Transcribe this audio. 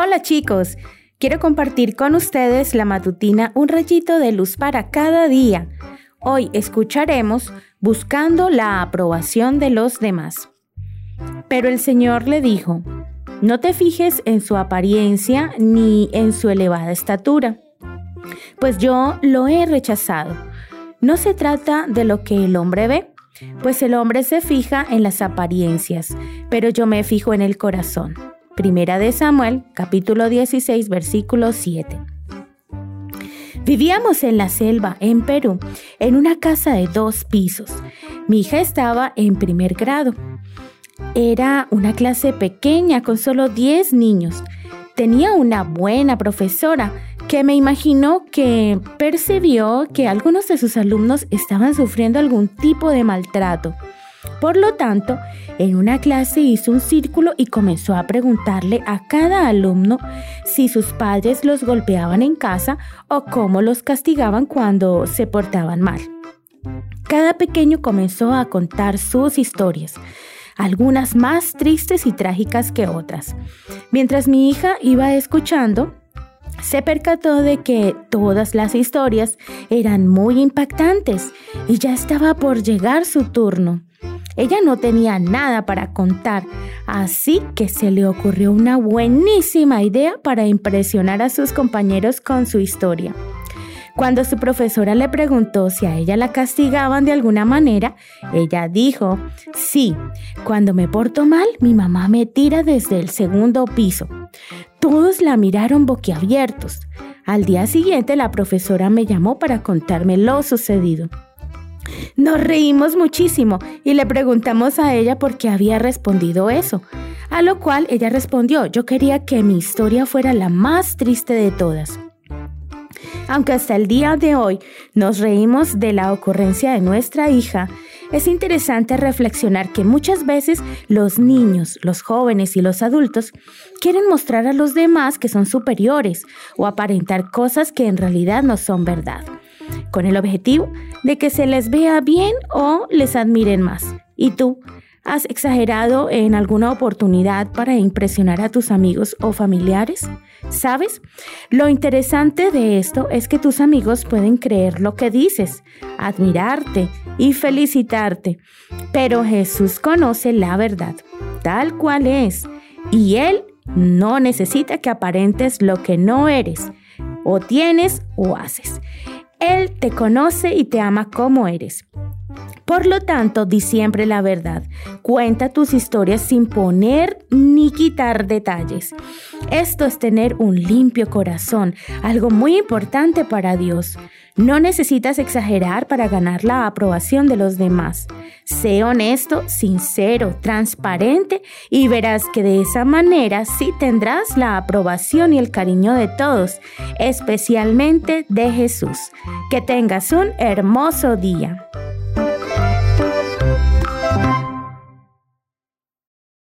Hola chicos, quiero compartir con ustedes la matutina Un rayito de luz para cada día. Hoy escucharemos Buscando la aprobación de los demás. Pero el Señor le dijo, no te fijes en su apariencia ni en su elevada estatura, pues yo lo he rechazado. No se trata de lo que el hombre ve, pues el hombre se fija en las apariencias, pero yo me fijo en el corazón. Primera de Samuel, capítulo 16, versículo 7. Vivíamos en la selva, en Perú, en una casa de dos pisos. Mi hija estaba en primer grado. Era una clase pequeña con solo 10 niños. Tenía una buena profesora que me imaginó que percibió que algunos de sus alumnos estaban sufriendo algún tipo de maltrato. Por lo tanto, en una clase hizo un círculo y comenzó a preguntarle a cada alumno si sus padres los golpeaban en casa o cómo los castigaban cuando se portaban mal. Cada pequeño comenzó a contar sus historias, algunas más tristes y trágicas que otras. Mientras mi hija iba escuchando, se percató de que todas las historias eran muy impactantes y ya estaba por llegar su turno. Ella no tenía nada para contar, así que se le ocurrió una buenísima idea para impresionar a sus compañeros con su historia. Cuando su profesora le preguntó si a ella la castigaban de alguna manera, ella dijo, sí, cuando me porto mal, mi mamá me tira desde el segundo piso. Todos la miraron boquiabiertos. Al día siguiente la profesora me llamó para contarme lo sucedido. Nos reímos muchísimo y le preguntamos a ella por qué había respondido eso, a lo cual ella respondió, yo quería que mi historia fuera la más triste de todas. Aunque hasta el día de hoy nos reímos de la ocurrencia de nuestra hija, es interesante reflexionar que muchas veces los niños, los jóvenes y los adultos quieren mostrar a los demás que son superiores o aparentar cosas que en realidad no son verdad con el objetivo de que se les vea bien o les admiren más. ¿Y tú? ¿Has exagerado en alguna oportunidad para impresionar a tus amigos o familiares? ¿Sabes? Lo interesante de esto es que tus amigos pueden creer lo que dices, admirarte y felicitarte, pero Jesús conoce la verdad, tal cual es, y Él no necesita que aparentes lo que no eres, o tienes o haces. Él te conoce y te ama como eres. Por lo tanto, di siempre la verdad. Cuenta tus historias sin poner ni quitar detalles. Esto es tener un limpio corazón, algo muy importante para Dios. No necesitas exagerar para ganar la aprobación de los demás. Sé honesto, sincero, transparente y verás que de esa manera sí tendrás la aprobación y el cariño de todos, especialmente de Jesús. Que tengas un hermoso día.